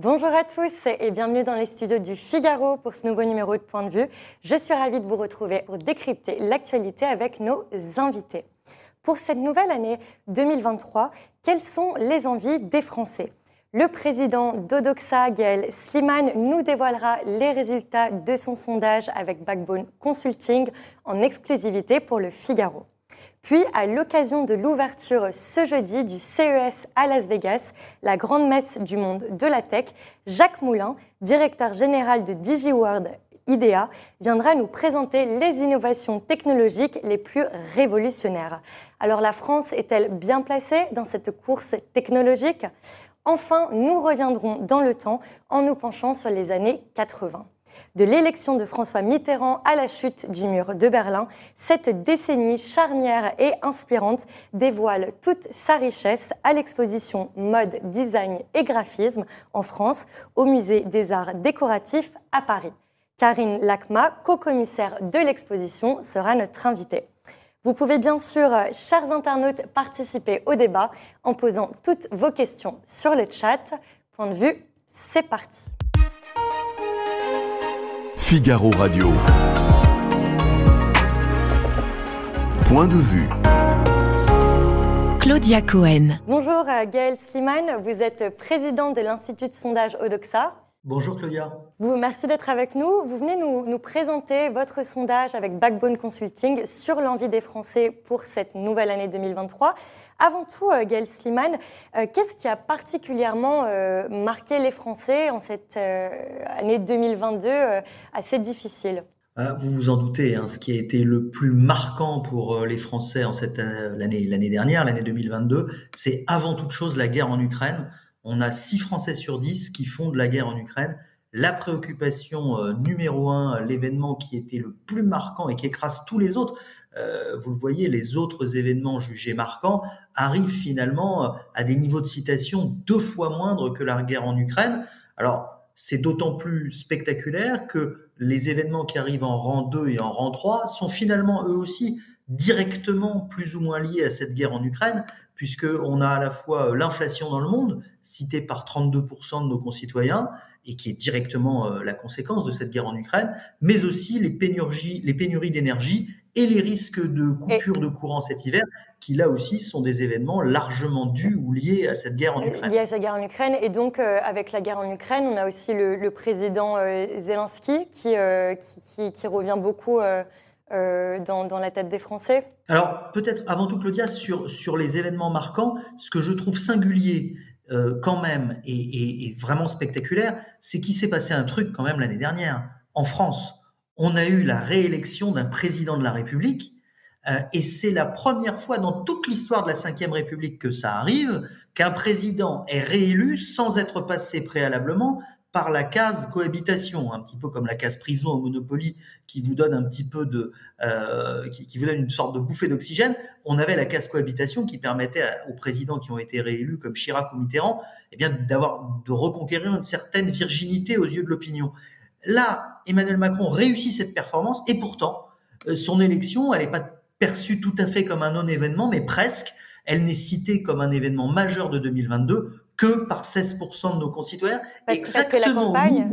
Bonjour à tous et bienvenue dans les studios du Figaro pour ce nouveau numéro de Point de vue. Je suis ravie de vous retrouver pour décrypter l'actualité avec nos invités. Pour cette nouvelle année 2023, quelles sont les envies des Français? Le président d'Odoxa, Gaël Sliman, nous dévoilera les résultats de son sondage avec Backbone Consulting en exclusivité pour le Figaro. Puis, à l'occasion de l'ouverture ce jeudi du CES à Las Vegas, la grande messe du monde de la tech, Jacques Moulin, directeur général de DigiWorld IDEA, viendra nous présenter les innovations technologiques les plus révolutionnaires. Alors la France est-elle bien placée dans cette course technologique? Enfin, nous reviendrons dans le temps en nous penchant sur les années 80 de l'élection de François Mitterrand à la chute du mur de Berlin, cette décennie charnière et inspirante dévoile toute sa richesse à l'exposition Mode, Design et Graphisme en France au Musée des Arts Décoratifs à Paris. Karine Lacma, co-commissaire de l'exposition, sera notre invitée. Vous pouvez bien sûr, chers internautes, participer au débat en posant toutes vos questions sur le chat. Point de vue, c'est parti. Figaro Radio. Point de vue. Claudia Cohen. Bonjour euh, Gaël Sliman, vous êtes président de l'Institut de sondage Odoxa. Bonjour Claudia. Vous, merci d'être avec nous. Vous venez nous, nous, présenter votre sondage avec Backbone Consulting sur l'envie des Français pour cette nouvelle année 2023. Avant tout, euh, Gaël Sliman, euh, qu'est-ce qui a particulièrement euh, marqué les Français en cette année 2022 assez difficile? Vous vous en doutez, hein, ce qui a été le plus marquant pour les Français en cette l'année l'année dernière, l'année 2022, c'est avant toute chose la guerre en Ukraine on a 6 Français sur 10 qui font de la guerre en Ukraine. La préoccupation euh, numéro un, l'événement qui était le plus marquant et qui écrase tous les autres, euh, vous le voyez, les autres événements jugés marquants arrivent finalement euh, à des niveaux de citation deux fois moindres que la guerre en Ukraine. Alors, c'est d'autant plus spectaculaire que les événements qui arrivent en rang 2 et en rang 3 sont finalement eux aussi directement plus ou moins liés à cette guerre en Ukraine, puisqu'on a à la fois l'inflation dans le monde, citée par 32% de nos concitoyens, et qui est directement euh, la conséquence de cette guerre en Ukraine, mais aussi les pénuries, les pénuries d'énergie et les risques de coupure de courant cet hiver, qui là aussi sont des événements largement dus ou liés à cette guerre en Ukraine. Liés à cette guerre en Ukraine, et donc euh, avec la guerre en Ukraine, on a aussi le, président euh, Zelensky qui, qui, qui, revient beaucoup euh, dans, la tête des Français Alors peut-être avant tout Claudia, sur, sur les événements marquants, ce que je trouve singulier euh, quand même et, vraiment spectaculaire, c'est qu'il s'est passé un truc quand même l'année dernière. En France, on a eu la réélection d'un président de la République euh, et c'est la première fois dans toute l'histoire de la Ve République que ça arrive qu'un président est réélu sans être passé préalablement par la case cohabitation, un petit peu comme la case prison au Monopoly qui vous donne un petit peu de, euh, qui, vous donne une sorte de bouffée d'oxygène. On avait la case cohabitation qui permettait aux présidents qui ont été réélus comme Chirac ou Mitterrand, eh bien d'avoir de reconquérir une certaine virginité aux yeux de l'opinion. Là, Emmanuel Macron réussit cette performance et pourtant euh, son élection, elle n'est pas perçue tout à fait comme un non-événement, mais presque. Elle n'est citée comme un événement majeur de 2022 que par 16% de nos concitoyens. Parce, que la campagne,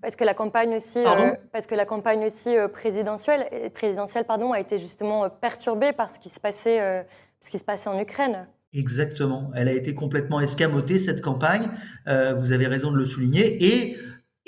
parce que la campagne aussi, euh, parce que la campagne aussi euh, présidentielle, présidentielle pardon, a été justement euh, perturbée par ce qui se passait, ce qui se passait en Ukraine. Exactement. Elle a été complètement escamotée cette campagne. vous avez raison de le souligner. Et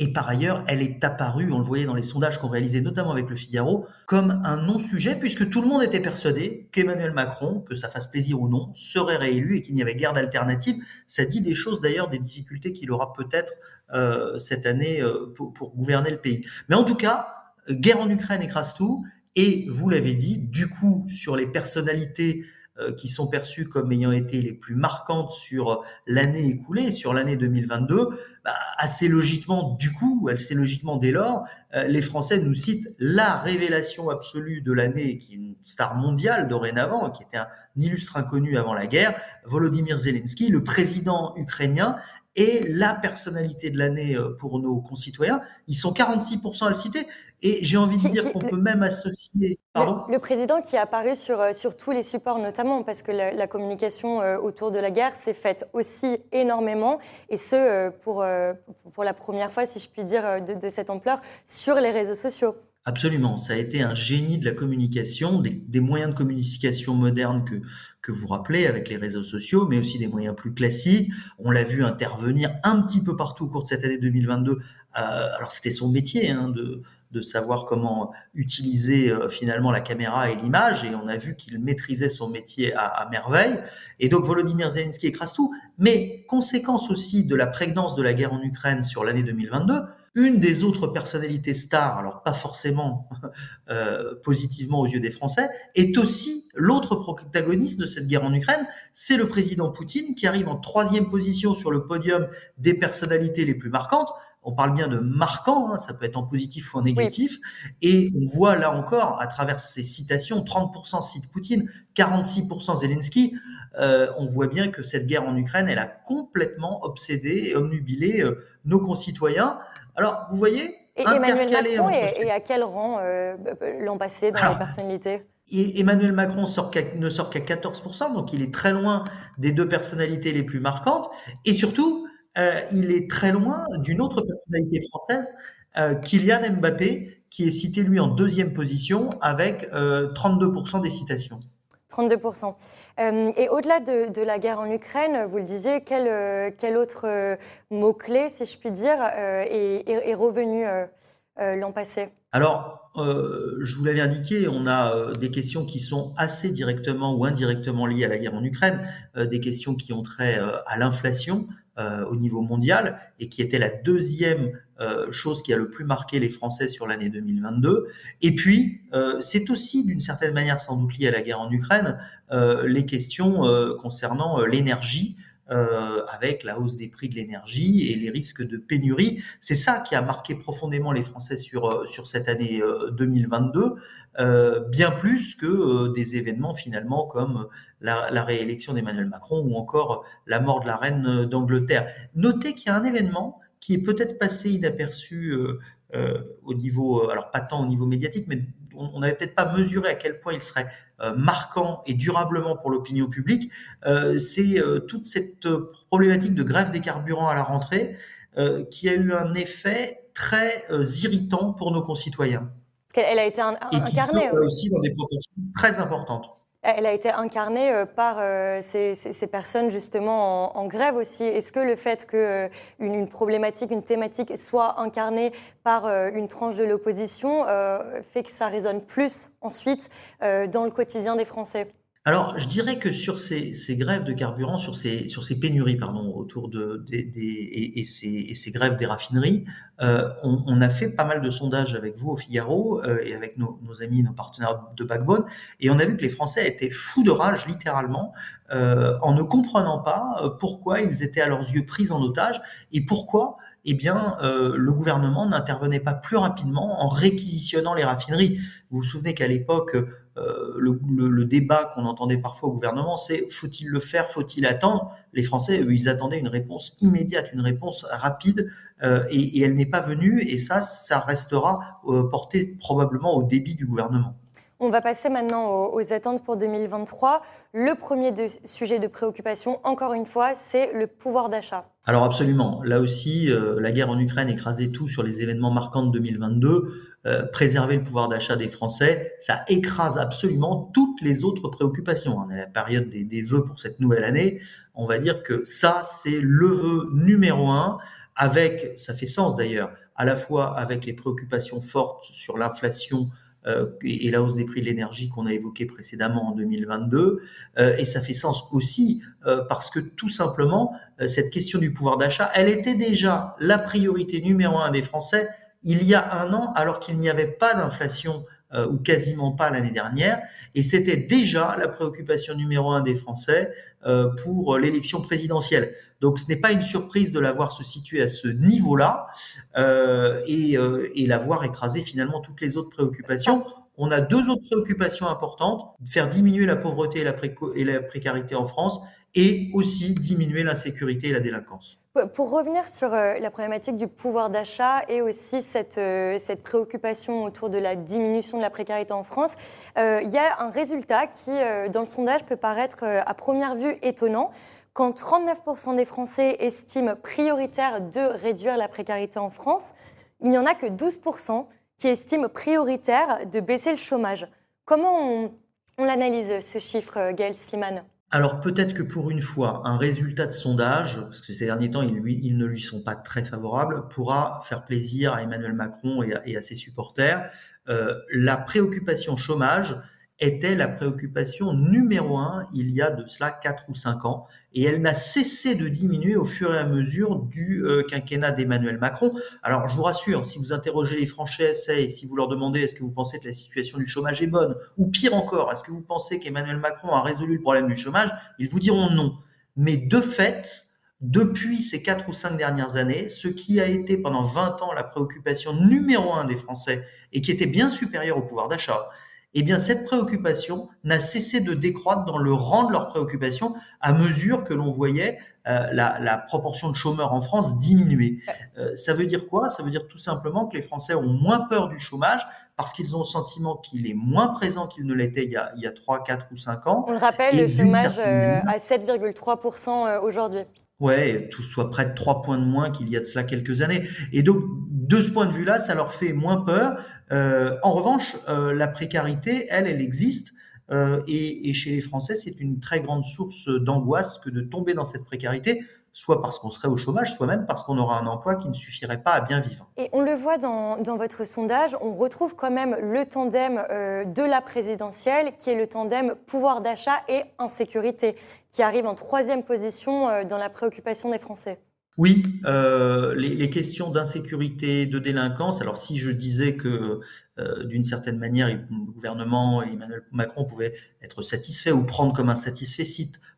et par ailleurs, elle est apparue, on le voyait dans les sondages qu'on réalisait notamment avec le Figaro, comme un non-sujet, puisque tout le monde était persuadé qu'Emmanuel Macron, que ça fasse plaisir ou non, serait réélu et qu'il n'y avait guère d'alternative. Ça dit des choses d'ailleurs, des difficultés qu'il aura peut-être euh, cette année euh, pour, gouverner le pays. Mais en tout cas, guerre en Ukraine écrase tout. Et vous l'avez dit, du coup, sur les personnalités euh, qui sont perçues comme ayant été les plus marquantes sur l'année écoulée, sur l'année 2022, bah, assez logiquement, du coup, assez logiquement dès lors, euh, les Français nous citent la révélation absolue de l'année, qui est une star mondiale dorénavant, qui était un illustre inconnu avant la guerre, Volodymyr Zelensky, le président ukrainien, est la personnalité de l'année pour nos concitoyens. Ils sont 46% à le citer. Et j'ai envie de dire qu'on peut même associer. Pardon le, président qui est apparu sur, euh, sur tous les supports, notamment parce que la, communication euh, autour de la guerre s'est faite aussi énormément, et ce, euh, pour, pour la première fois, si je puis dire, de, de cette ampleur, sur les réseaux sociaux. Absolument, ça a été un génie de la communication, des, moyens de communication modernes que, que vous rappelez avec les réseaux sociaux, mais aussi des moyens plus classiques. On l'a vu intervenir un petit peu partout au cours de cette année 2022. Euh, alors c'était son métier hein, de, de savoir comment utiliser euh, finalement la caméra et l'image, et on a vu qu'il maîtrisait son métier à, merveille. Et donc Volodymyr Zelensky écrase tout. Mais conséquence aussi de la prégnance de la guerre en Ukraine sur l'année 2022, une des autres personnalités stars, alors pas forcément euh, positivement aux yeux des Français, est aussi l'autre protagoniste de cette guerre en Ukraine, c'est le président Poutine qui arrive en troisième position sur le podium des personnalités les plus marquantes on parle bien de marquant, hein, ça peut être en positif ou en négatif, et on voit là encore, à travers ces citations, 30% cite Poutine, 46% Zelensky, euh, on voit bien que cette guerre en Ukraine, elle a complètement obsédé et omnubilé euh, nos concitoyens. Alors, vous voyez Et Emmanuel Macron, et, à quel rang euh, l'an passé dans les personnalités? et Emmanuel Macron sort ne sort qu'à 14%, donc il est très loin des deux personnalités les plus marquantes. Et surtout, euh, il est très loin d'une autre personnalité française, euh, Kylian Mbappé, qui est cité lui en deuxième position avec 32% euh, des citations. 32%. et au-delà de, la guerre en Ukraine, vous le disiez, quel, quel autre mot-clé, si je puis dire, est, est, revenu l'an passé? Alors, je vous l'avais indiqué, on a des questions qui sont assez directement ou indirectement liées à la guerre en Ukraine, des questions qui ont trait à l'inflation, euh, au niveau mondial et qui était la deuxième euh, chose qui a le plus marqué les Français sur l'année 2022. Et puis, euh, c'est aussi d'une certaine manière sans doute lié à la guerre en Ukraine, les questions concernant l'énergie. Avec la hausse des prix de l'énergie et les risques de pénurie. C'est ça qui a marqué profondément les Français sur, sur cette année 2022, bien plus que des événements finalement comme la, réélection d'Emmanuel Macron ou encore la mort de la reine d'Angleterre. Notez qu'il y a un événement qui est peut-être passé inaperçu euh, euh, au niveau, euh, alors pas tant au niveau médiatique, mais on n'avait peut-être pas mesuré à quel point il serait marquant et durablement pour l'opinion publique. C'est toute cette problématique de grève des carburants à la rentrée qui a eu un effet très irritant pour nos concitoyens. Elle a été incarnée. Et qui aussi dans des proportions très importantes. Elle a été incarnée euh, par euh, ces, personnes justement en, grève aussi. Est-ce que le fait qu'une euh, problématique, une thématique soit incarnée par une tranche de l'opposition fait que ça résonne plus ensuite dans le quotidien des Français? Alors, je dirais que sur ces, grèves de carburant, sur ces, sur ces pénuries, pardon, autour de, des, et, ces, grèves des raffineries, euh, on, a fait pas mal de sondages avec vous au Figaro euh, et avec nos, amis, nos partenaires de Backbone, et on a vu que les Français étaient fous de rage, littéralement, euh, en ne comprenant pas pourquoi ils étaient à leurs yeux pris en otage et pourquoi eh bien, le gouvernement n'intervenait pas plus rapidement en réquisitionnant les raffineries. Vous vous souvenez qu'à l'époque, euh, le, débat qu'on entendait parfois au gouvernement, c'est faut-il le faire, faut-il attendre? Les Français, eux, ils attendaient une réponse immédiate, une réponse rapide, euh, et, elle n'est pas venue, et ça, ça restera euh, porté probablement au débit du gouvernement. On va passer maintenant aux, attentes pour 2023. Le premier sujet de préoccupation, encore une fois, c'est le pouvoir d'achat. Alors absolument. Là aussi, la guerre en Ukraine écrasait tout sur les événements marquants de 2022. Euh, préserver le pouvoir d'achat des Français, ça écrase absolument toutes les autres préoccupations. On est à la période des, des vœux pour cette nouvelle année. On va dire que ça, c'est le vœu numéro un, avec, ça fait sens d'ailleurs, à la fois avec les préoccupations fortes sur l'inflation euh, et, la hausse des prix de l'énergie qu'on a évoqué précédemment en 2022. Euh, et ça fait sens aussi euh, parce que tout simplement, euh, cette question du pouvoir d'achat, elle était déjà la priorité numéro un des Français il y a un an, alors qu'il n'y avait pas d'inflation euh, ou quasiment pas l'année dernière, et c'était déjà la préoccupation numéro un des Français euh, pour l'élection présidentielle. Donc ce n'est pas une surprise de l'avoir se situer à ce niveau-là euh, et, et l'avoir écrasé finalement toutes les autres préoccupations. On a deux autres préoccupations importantes faire diminuer la pauvreté et la, et la précarité en France et aussi diminuer l'insécurité et la délinquance. Pour revenir sur euh, la problématique du pouvoir d'achat et aussi cette, euh, cette, préoccupation autour de la diminution de la précarité en France, euh, il y a un résultat qui, dans le sondage, peut paraître à première vue étonnant. Quand 39% des Français estiment prioritaire de réduire la précarité en France, il n'y en a que 12% qui estiment prioritaire de baisser le chômage. Comment on, on l'analyse, ce chiffre, Gaël Sliman alors peut-être que pour une fois, un résultat de sondage, parce que ces derniers temps, ils, ne lui sont pas très favorables, pourra faire plaisir à Emmanuel Macron et à, ses supporters. Euh, la préoccupation chômage, était la préoccupation numéro un il y a de cela 4 ou 5 ans, et elle n'a cessé de diminuer au fur et à mesure du euh, quinquennat d'Emmanuel Macron. Alors je vous rassure, si vous interrogez les Français et si vous leur demandez est-ce que vous pensez que la situation du chômage est bonne, ou pire encore, est-ce que vous pensez qu'Emmanuel Macron a résolu le problème du chômage, ils vous diront non. Mais de fait, depuis ces 4 ou 5 dernières années, ce qui a été pendant 20 ans la préoccupation numéro un des Français, et qui était bien supérieur au pouvoir d'achat, eh bien cette préoccupation n'a cessé de décroître dans le rang de leur préoccupation à mesure que l'on voyait euh, la, proportion de chômeurs en France diminuer. Euh, ça veut dire quoi? Ça veut dire tout simplement que les Français ont moins peur du chômage parce qu'ils ont le sentiment qu'il est moins présent qu'il ne l'était il, y a 3, 4 ou 5 ans. On le rappelle, le chômage euh, à 7,3% aujourd'hui. Ouais, tout soit près de 3 points de moins qu'il y a de cela quelques années. Et donc, de ce point de vue-là, ça leur fait moins peur. Euh, en revanche, euh, la précarité, elle, elle existe. Euh, et, chez les Français, c'est une très grande source d'angoisse que de tomber dans cette précarité, soit parce qu'on serait au chômage, soit même parce qu'on aura un emploi qui ne suffirait pas à bien vivre. Et on le voit dans, votre sondage, on retrouve quand même le tandem de la présidentielle, qui est le tandem pouvoir d'achat et insécurité, qui arrive en troisième position dans la préoccupation des Français. Oui, euh, les, questions d'insécurité, de délinquance. Alors si je disais que euh, d'une certaine manière, le gouvernement et Emmanuel Macron pouvaient être satisfaits ou prendre comme un satisfait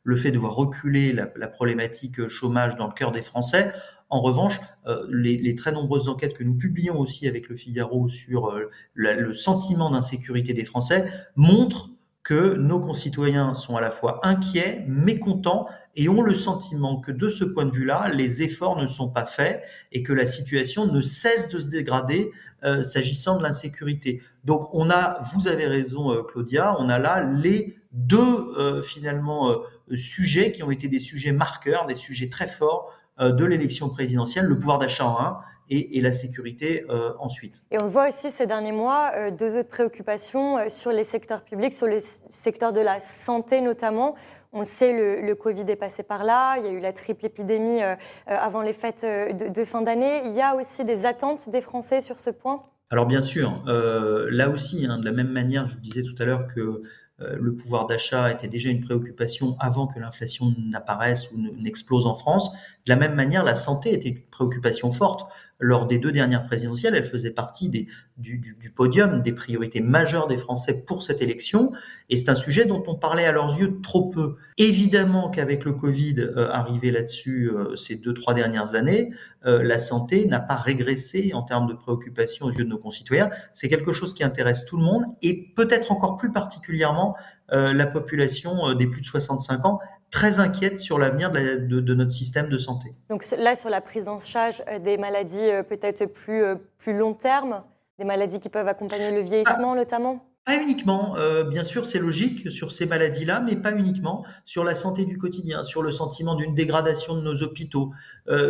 le fait de voir reculer la, problématique chômage dans le cœur des Français. En revanche, euh, les, très nombreuses enquêtes que nous publions aussi avec le Figaro sur le sentiment d'insécurité des Français montrent que nos concitoyens sont à la fois inquiets, mécontents et ont le sentiment que de ce point de vue-là, les efforts ne sont pas faits et que la situation ne cesse de se dégrader euh, s'agissant de l'insécurité. Donc on a, vous avez raison euh, Claudia, on a là les deux euh, finalement sujets qui ont été des sujets marqueurs, des sujets très forts de l'élection présidentielle, le pouvoir d'achat en un et, la sécurité ensuite. Et on voit aussi ces derniers mois deux autres préoccupations sur les secteurs publics, sur le secteur de la santé notamment. On le sait, le, Covid est passé par là. Il y a eu la triple épidémie avant les fêtes de, fin d'année. Il y a aussi des attentes des Français sur ce point? Alors bien sûr, là aussi, hein, de la même manière, je vous disais tout à l'heure que le pouvoir d'achat était déjà une préoccupation avant que l'inflation n'apparaisse ou n'explose en France. De la même manière, la santé était une préoccupation forte lors des deux dernières présidentielles, elle faisait partie du, podium des priorités majeures des Français pour cette élection. Et c'est un sujet dont on parlait à leurs yeux trop peu. Évidemment qu'avec le Covid euh, arrivé là-dessus euh, ces deux, trois dernières années, euh, la santé n'a pas régressé en termes de préoccupation aux yeux de nos concitoyens. C'est quelque chose qui intéresse tout le monde et peut-être encore plus particulièrement la population des plus de 65 ans très inquiète sur l'avenir de, notre système de santé. Donc là, sur la prise en charge euh, des maladies euh, peut-être plus, euh, plus long terme, des maladies qui peuvent accompagner le vieillissement ah. notamment? Pas uniquement, bien sûr, c'est logique sur ces maladies-là, mais pas uniquement sur la santé du quotidien, sur le sentiment d'une dégradation de nos hôpitaux,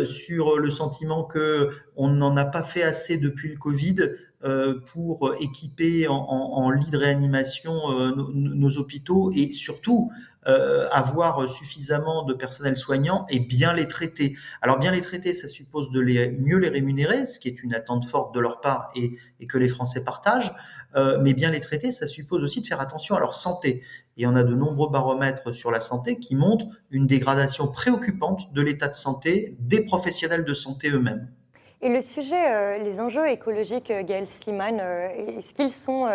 sur le sentiment que on n'en a pas fait assez depuis le Covid pour équiper en, lits de réanimation nos, hôpitaux et surtout euh, avoir suffisamment de personnel soignant et bien les traiter. Alors bien les traiter, ça suppose de les, mieux les rémunérer, ce qui est une attente forte de leur part et, que les Français partagent. Euh, mais bien les traiter, ça suppose aussi de faire attention à leur santé. Et on a de nombreux baromètres sur la santé qui montrent une dégradation préoccupante de l'état de santé des professionnels de santé eux-mêmes. Et le sujet, euh, les enjeux écologiques, Gaël Sliman, est-ce qu'ils sont,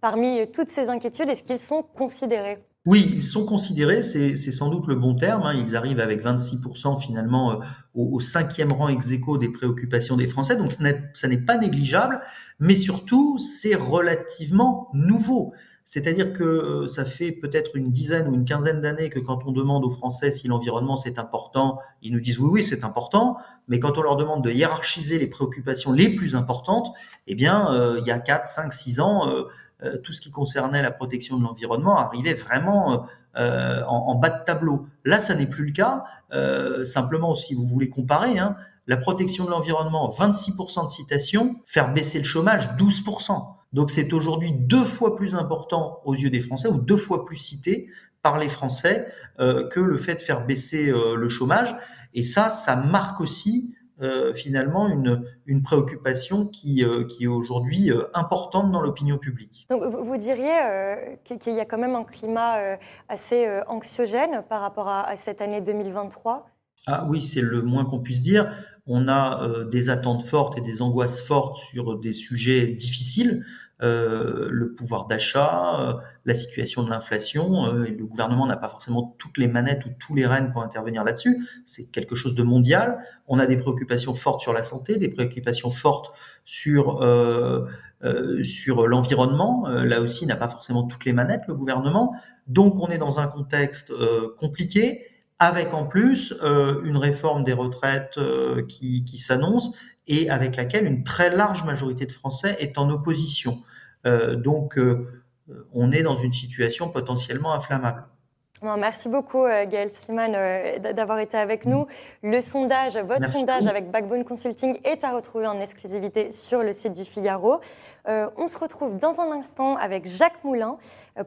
parmi toutes ces inquiétudes, est-ce qu'ils sont considérés? Oui, ils sont considérés, c'est sans doute le bon terme. Hein. ils arrivent avec 26% finalement euh, au, cinquième rang ex aequo des préoccupations des Français. Donc ça n'est pas négligeable, mais surtout c'est relativement nouveau. C'est-à-dire que euh, ça fait peut-être une dizaine ou une quinzaine d'années que quand on demande aux Français si l'environnement c'est important, ils nous disent oui, oui, c'est important. Mais quand on leur demande de hiérarchiser les préoccupations les plus importantes, eh bien, euh, il y a 4, 5, 6 ans, euh, tout ce qui concernait la protection de l'environnement arrivait vraiment en, bas de tableau. Là, ça n'est plus le cas. simplement, si vous voulez comparer, hein, la protection de l'environnement, 26% de citations, faire baisser le chômage, 12%. Donc c'est aujourd'hui deux fois plus important aux yeux des Français ou deux fois plus cité par les Français euh, que le fait de faire baisser euh, le chômage. Et ça, ça marque aussi euh, finalement une, une préoccupation qui, qui est aujourd'hui importante dans l'opinion publique. Donc vous, diriez qu'il y a quand même un climat assez anxiogène par rapport à, à cette année 2023 ah oui, c'est le moins qu'on puisse dire. On a euh, des attentes fortes et des angoisses fortes sur des sujets difficiles, euh, le pouvoir d'achat, euh, la situation de l'inflation. le gouvernement n'a pas forcément toutes les manettes ou tous les rênes pour intervenir là-dessus. C'est quelque chose de mondial. On a des préoccupations fortes sur la santé, des préoccupations fortes sur l'environnement. là aussi, n'a pas forcément toutes les manettes le gouvernement. Donc, on est dans un contexte compliqué avec en plus euh, une réforme des retraites euh, qui, qui s'annonce et avec laquelle une très large majorité de Français est en opposition. Euh, donc, on est dans une situation potentiellement inflammable merci beaucoup, euh, Gaël Sliman, euh, d'avoir été avec nous. Le sondage, votre sondage avec Backbone Consulting est à retrouver en exclusivité sur le site du Figaro. Euh, on se retrouve dans un instant avec Jacques Moulin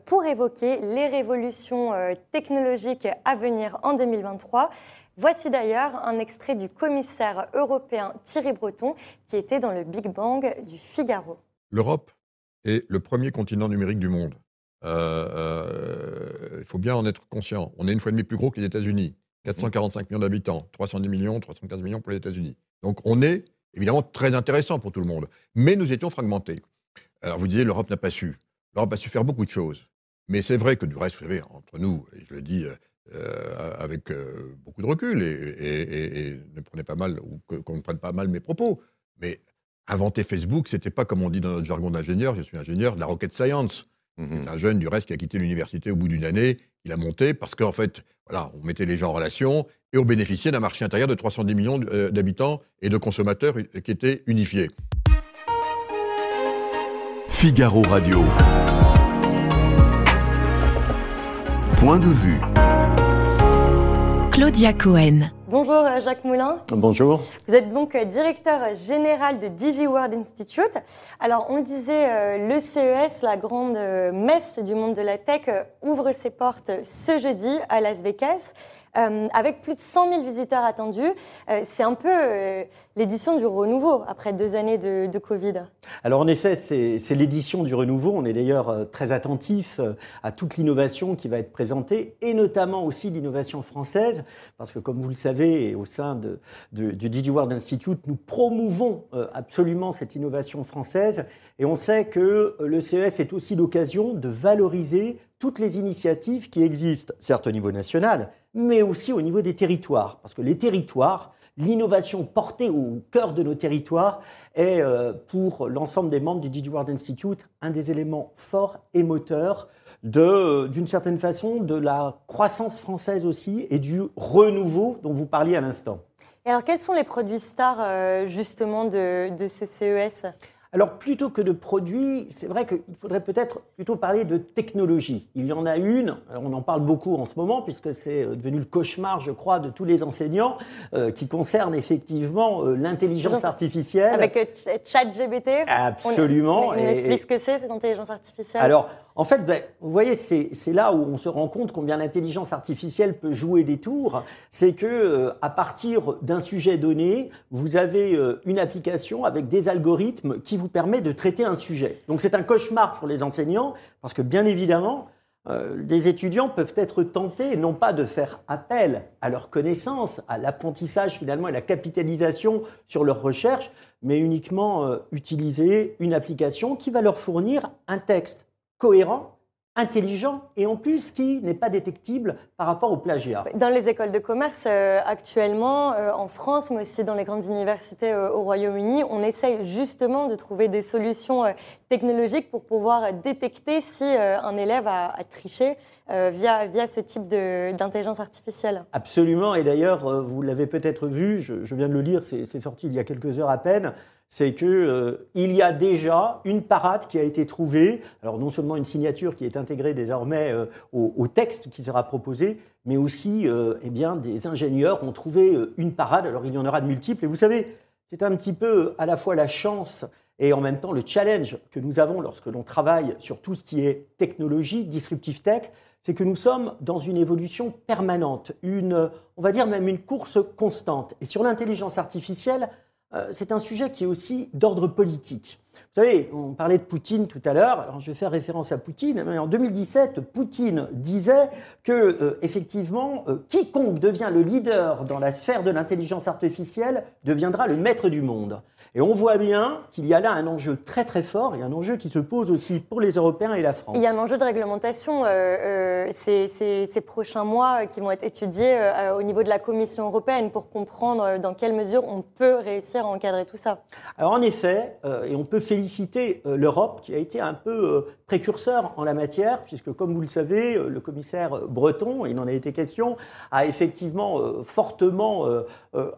pour évoquer les révolutions technologiques à venir en 2023. Voici d'ailleurs un extrait du commissaire européen Thierry Breton qui était dans le Big Bang du Figaro. L'Europe est le premier continent numérique du monde. Euh, euh, il faut bien en être conscient. On est une fois et demie plus gros que les États-Unis. 445 millions d'habitants, 310 millions, 315 millions pour les États-Unis. Donc on est évidemment très intéressant pour tout le monde. Mais nous étions fragmentés. Alors vous disiez, l'Europe n'a pas su. L'Europe a su faire beaucoup de choses. Mais c'est vrai que du reste, vous savez, entre nous, et je le dis euh, avec beaucoup de recul, et, ne prenez pas mal, ou qu'on ne prenne pas mal mes propos, mais inventer Facebook, c'était pas comme on dit dans notre jargon d'ingénieur, je suis ingénieur, de la rocket science. Mmh un jeune, du reste, qui a quitté l'université au bout d'une année. Il a monté parce qu'en fait, voilà, on mettait les gens en relation et on bénéficiait d'un marché intérieur de 310 millions euh, d'habitants et de consommateurs qui était unifié. Figaro Radio. Point de vue. Claudia Cohen. Bonjour euh, Jacques Moulin. Bonjour. Vous êtes donc euh, directeur général de DigiWorld Institute. Alors on le disait, euh, le CES, la grande messe du monde de la tech, ouvre ses portes ce jeudi à Las Vegas. Euh, avec plus de 100 000 visiteurs attendus. Euh, c'est un peu euh, l'édition du renouveau après deux années de, Covid. Alors en effet, c'est l'édition du renouveau. On est d'ailleurs très attentif à toute l'innovation qui va être présentée et notamment aussi l'innovation française parce que comme vous le savez, au sein du DigiWorld Institute, nous promouvons absolument cette innovation française et on sait que le CES est aussi l'occasion de valoriser toutes les initiatives qui existent, certes au niveau national, mais aussi au niveau des territoires. Parce que les territoires, l'innovation portée au cœur de nos territoires est, euh, pour l'ensemble des membres du DigiWorld Institute, un des éléments forts et moteurs d'une certaine façon, de la croissance française aussi et du renouveau dont vous parliez à l'instant. Et alors, quels sont les produits stars, euh, justement, de ce CES alors plutôt que de produits, c'est vrai qu'il faudrait peut-être plutôt parler de technologie. Il y en a une, on en parle beaucoup en ce moment puisque c'est euh, devenu le cauchemar, je crois, de tous les enseignants, euh, qui concerne effectivement euh, l'intelligence artificielle. Avec ChatGPT Absolument. On, explique ce que c'est, cette intelligence artificielle? Alors, en fait, ben, vous voyez, c'est là où on se rend compte combien l'intelligence artificielle peut jouer des tours. C'est que à partir d'un sujet donné, vous avez une application avec des algorithmes qui vous permet de traiter un sujet. Donc c'est un cauchemar pour les enseignants, parce que bien évidemment, euh, des étudiants peuvent être tentés non pas de faire appel à leurs connaissances, à l'apprentissage finalement et la capitalisation sur leurs recherches, mais uniquement euh, utiliser une application qui va leur fournir un texte cohérent intelligent et en plus qui n'est pas détectible par rapport au plagiat. Dans les écoles de commerce euh, actuellement, euh, en France, mais aussi dans les grandes universités euh, au Royaume-Uni, on essaye justement de trouver des solutions technologiques pour pouvoir détecter si un élève a, a triché via, via ce type d'intelligence artificielle. Absolument, et d'ailleurs, vous l'avez peut-être vu, je, je, viens de le lire, c'est sorti il y a quelques heures à peine, c'est qu'il euh, y a déjà une parade qui a été trouvée. Alors non seulement une signature qui est intégrée désormais euh, au, texte qui sera proposé, mais aussi euh, eh bien, des ingénieurs ont trouvé une parade. Alors il y en aura de multiples. Et vous savez, c'est un petit peu à la fois la chance et en même temps le challenge que nous avons lorsque l'on travaille sur tout ce qui est technologie, disruptive tech, c'est que nous sommes dans une évolution permanente, une, on va dire même une course constante. Et sur l'intelligence artificielle, euh, c'est un sujet qui est aussi d'ordre politique. Vous savez, on parlait de Poutine tout à l'heure. Alors, je vais faire référence à Poutine. en 2017, Poutine disait que, euh, effectivement, euh, quiconque devient le leader dans la sphère de l'intelligence artificielle deviendra le maître du monde. Et on voit bien qu'il y a là un enjeu très très fort et un enjeu qui se pose aussi pour les Européens et la France. Il y a un enjeu de réglementation euh, ces, ces, prochains mois qui vont être étudiés au niveau de la Commission européenne pour comprendre dans quelle mesure on peut réussir à encadrer tout ça. Alors en effet, et on peut féliciter euh, l'Europe qui a été un peu euh, précurseur en la matière, puisque comme vous le savez, euh, le commissaire Breton, il en a été question, a effectivement fortement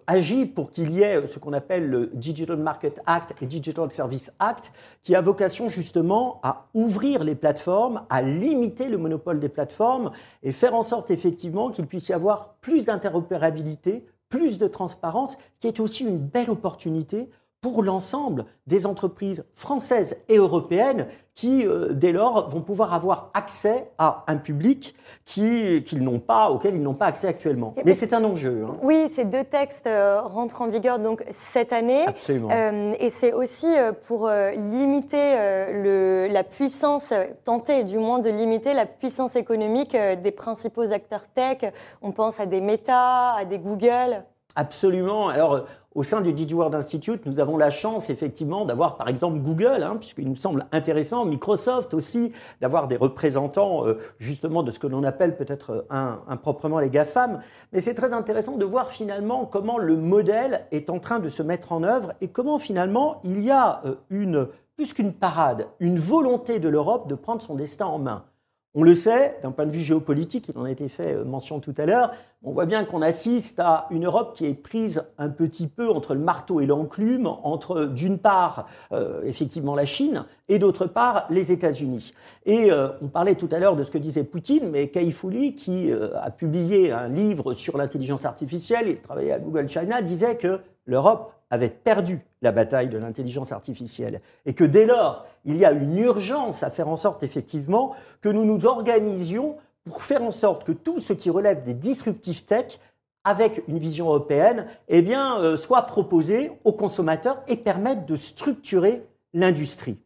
agi pour qu'il y ait ce qu'on appelle le Digital Market Act et Digital Service Act, qui a vocation justement à ouvrir les plateformes, à limiter le monopole des plateformes et faire en sorte effectivement qu'il puisse y avoir plus d'interopérabilité, plus de transparence, ce qui est aussi une belle opportunité pour l'ensemble des entreprises françaises et européennes qui, euh, dès lors, vont pouvoir avoir accès à un public qui, qu'ils n'ont pas, auquel ils n'ont pas accès actuellement. Mais c'est un enjeu. Hein. Oui, ces deux textes euh, rentrent en vigueur donc cette année. Absolument. Euh, et c'est aussi pour limiter le, la puissance, tenter du moins de limiter la puissance économique des principaux acteurs tech. On pense à des Meta, à des Google. Absolument. Alors, au sein du DigiWorld Institute, nous avons la chance effectivement d'avoir par exemple Google, hein, puisqu'il nous semble intéressant, Microsoft aussi, d'avoir des représentants euh, justement de ce que l'on appelle peut-être euh, improprement les GAFAM. Mais c'est très intéressant de voir finalement comment le modèle est en train de se mettre en œuvre et comment finalement il y a euh, une, plus qu'une parade, une volonté de l'Europe de prendre son destin en main. On le sait, d'un point de vue géopolitique, il en a été fait euh, mention tout à l'heure, on voit bien qu'on assiste à une Europe qui est prise un petit peu entre le marteau et l'enclume, entre d'une part euh, effectivement la Chine et d'autre part les États-Unis. Et euh, on parlait tout à l'heure de ce que disait Poutine, mais Kaifouli, qui a publié un livre sur l'intelligence artificielle, il travaillait à Google China, disait que l'Europe avait perdu la bataille de l'intelligence artificielle et que dès lors, il y a une urgence à faire en sorte effectivement que nous nous organisions pour faire en sorte que tout ce qui relève des disruptifs tech avec une vision européenne, eh bien, euh, soit proposé aux consommateurs et permette de structurer l'industrie.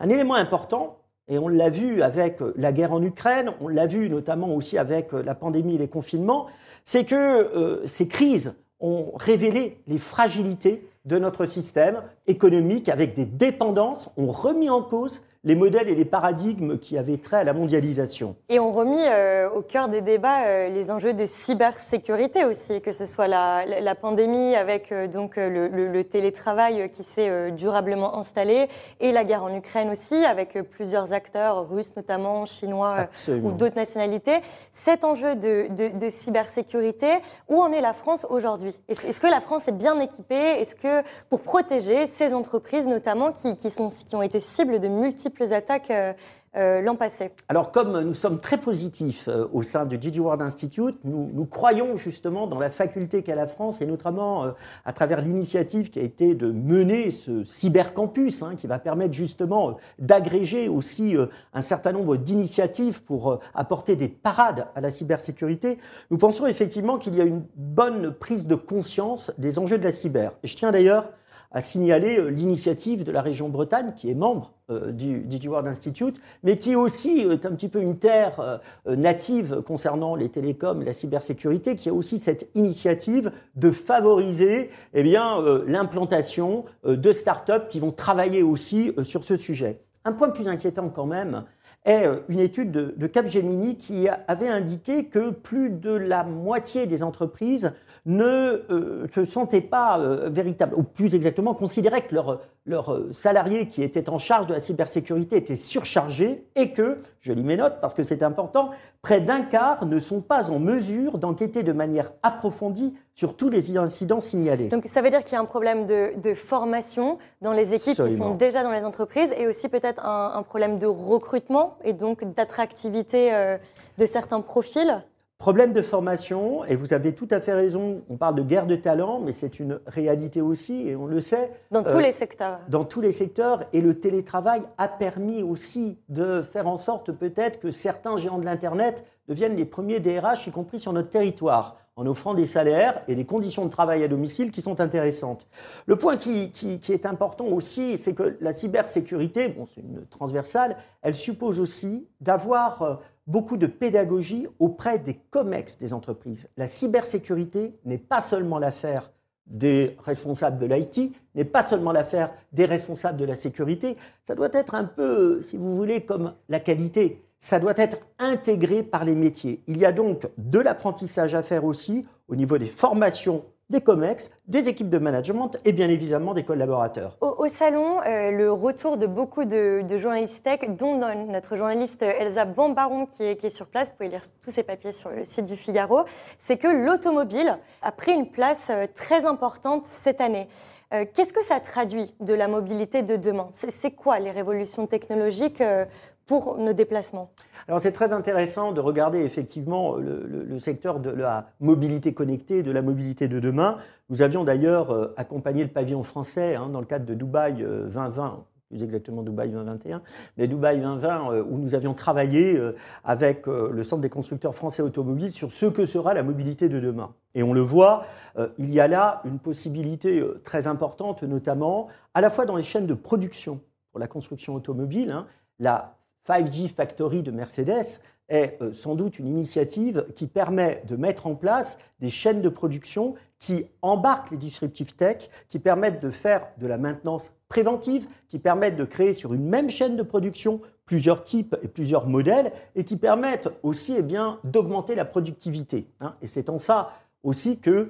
Un élément important, et on l'a vu avec euh, la guerre en Ukraine, on l'a vu notamment aussi avec euh, la pandémie et les confinements, c'est que ces crises ont révélé les fragilités de notre système économique avec des dépendances, ont remis en cause les modèles et les paradigmes qui avaient trait à la mondialisation. Et on remis euh, au cœur des débats euh, les enjeux de cybersécurité aussi, que ce soit la, la, pandémie avec euh, donc le, le, télétravail qui s'est durablement installé et la guerre en Ukraine aussi avec plusieurs acteurs russes notamment, chinois ou d'autres nationalités. Cet enjeu de, de, de, cybersécurité, où en est la France aujourd'hui? Est-ce que la France est bien équipée? Est-ce que pour protéger ces entreprises notamment qui, qui, sont, qui ont été cibles de multiples attaques euh, euh, l'an passé. Alors comme nous sommes très positifs euh, au sein du DigiWorld Institute, nous, croyons justement dans la faculté qu'a la France et notamment à travers l'initiative qui a été de mener ce cybercampus hein, qui va permettre justement d'agréger aussi un certain nombre d'initiatives pour apporter des parades à la cybersécurité. Nous pensons effectivement qu'il y a une bonne prise de conscience des enjeux de la cyber. Je tiens d'ailleurs à signaler euh, l'initiative de la région Bretagne, qui est membre euh, du DigiWorld Institute, mais qui aussi est un petit peu une terre euh, native concernant les télécoms la cybersécurité, qui a aussi cette initiative de favoriser eh bien, l'implantation de start-up qui vont travailler aussi sur ce sujet. Un point plus inquiétant quand même, est euh, une étude de, de Capgemini qui avait indiqué que plus de la moitié des entreprises ne euh, se sentaient pas euh, véritables, ou plus exactement considéraient que leurs leur euh, salariés qui étaient en charge de la cybersécurité étaient surchargés et que, je lis mes notes parce que c'est important, près d'un quart ne sont pas en mesure d'enquêter de manière approfondie sur tous les incidents signalés. Donc ça veut dire qu'il y a un problème de, de formation dans les équipes qui sont déjà dans les entreprises et aussi peut-être un, un problème de recrutement et donc d'attractivité euh, de certains profils. Problème de formation, et vous avez tout à fait raison, on parle de guerre de talent, mais c'est une réalité aussi, et on le sait, Dans Euh, tous les secteurs. dans tous les secteurs, et le télétravail a permis aussi de faire en sorte peut-être que certains géants de l'Internet deviennent les premiers DRH, y compris sur notre territoire, en offrant des salaires et des conditions de travail à domicile qui sont intéressantes. Le point qui, qui- qui est important aussi, c'est que la cybersécurité, bon, c'est une transversale, elle suppose aussi d'avoir euh, beaucoup de pédagogie auprès des COMEX des entreprises. La cybersécurité n'est pas seulement l'affaire des responsables de l'IT, n'est pas seulement l'affaire des responsables de la sécurité, ça doit être un peu, si vous voulez, comme la qualité, ça doit être intégré par les métiers. Il y a donc de l'apprentissage à faire aussi au niveau des formations des COMEX, des équipes de management et bien évidemment des collaborateurs. Au, salon, euh, le retour de beaucoup de, journalistes tech, dont no- notre journaliste Elsa Bambaron qui est, sur place, vous pouvez lire tous ses papiers sur le site du Figaro, c'est que l'automobile a pris une place euh, très importante cette année. Euh, Qu'est-ce que ça traduit de la mobilité de demain? C'est quoi les révolutions technologiques euh, pour nos déplacements Alors c'est très intéressant de regarder effectivement le, secteur de la mobilité connectée, de la mobilité de demain. Nous avions d'ailleurs euh, accompagné le pavillon français hein, dans le cadre de Dubaï euh, 2020 plus exactement Dubaï 2021, mais Dubaï 2020, euh, où nous avions travaillé euh, avec euh, le Centre des constructeurs français automobiles sur ce que sera la mobilité de demain. Et on le voit, euh, il y a là une possibilité euh, très importante, notamment à la fois dans les chaînes de production pour la construction automobile. hein. la 5G Factory de Mercedes est euh, sans doute une initiative qui permet de mettre en place des chaînes de production qui embarquent les disruptive tech, qui permettent de faire de la maintenance préventive, qui permettent de créer sur une même chaîne de production plusieurs types et plusieurs modèles, et qui permettent aussi eh bien, d'augmenter la productivité. hein. Et c'est en ça aussi qu'il